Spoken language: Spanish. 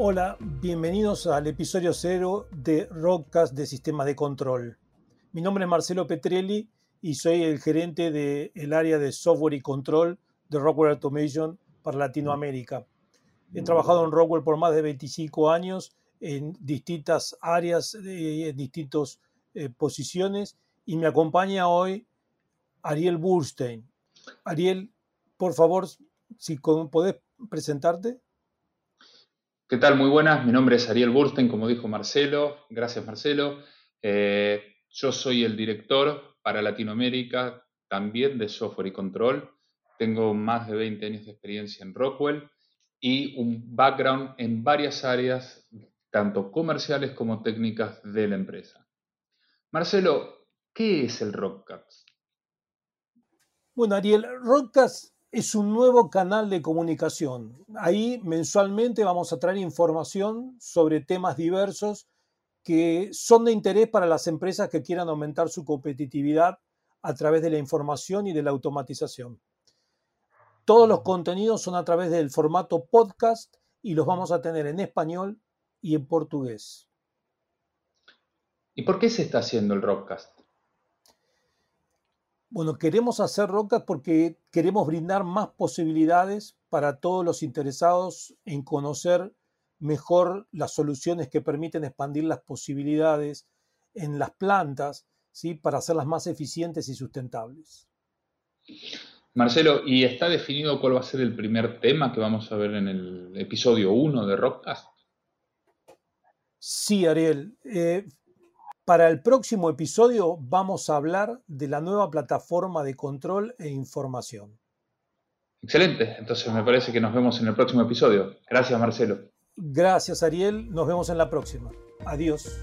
Hola, bienvenidos al episodio cero de Rockcast de Sistemas de Control. Mi nombre es Marcelo Petrelli y soy el gerente del área de software y control de Rockwell Automation para Latinoamérica. He trabajado en Rockwell por más de 25 años en distintas áreas, en distintas eh, posiciones y me acompaña hoy Ariel Burstein. Ariel, por favor, si podés presentarte. ¿Qué tal? Muy buenas. Mi nombre es Ariel Bursten, como dijo Marcelo. Gracias, Marcelo. Eh, yo soy el director para Latinoamérica también de software y control. Tengo más de 20 años de experiencia en Rockwell y un background en varias áreas, tanto comerciales como técnicas de la empresa. Marcelo, ¿qué es el Rockcast? Bueno, Ariel, Rockcast es un nuevo canal de comunicación. Ahí mensualmente vamos a traer información sobre temas diversos que son de interés para las empresas que quieran aumentar su competitividad a través de la información y de la automatización. Todos los contenidos son a través del formato podcast y los vamos a tener en español y en portugués. ¿Y por qué se está haciendo el Rockcast? Bueno, queremos hacer rocas porque queremos brindar más posibilidades para todos los interesados en conocer mejor las soluciones que permiten expandir las posibilidades en las plantas, ¿sí? para hacerlas más eficientes y sustentables. Marcelo, ¿y está definido cuál va a ser el primer tema que vamos a ver en el episodio 1 de Rockcast? Sí, Ariel. Eh, para el próximo episodio vamos a hablar de la nueva plataforma de control e información. Excelente, entonces me parece que nos vemos en el próximo episodio. Gracias Marcelo. Gracias Ariel, nos vemos en la próxima. Adiós.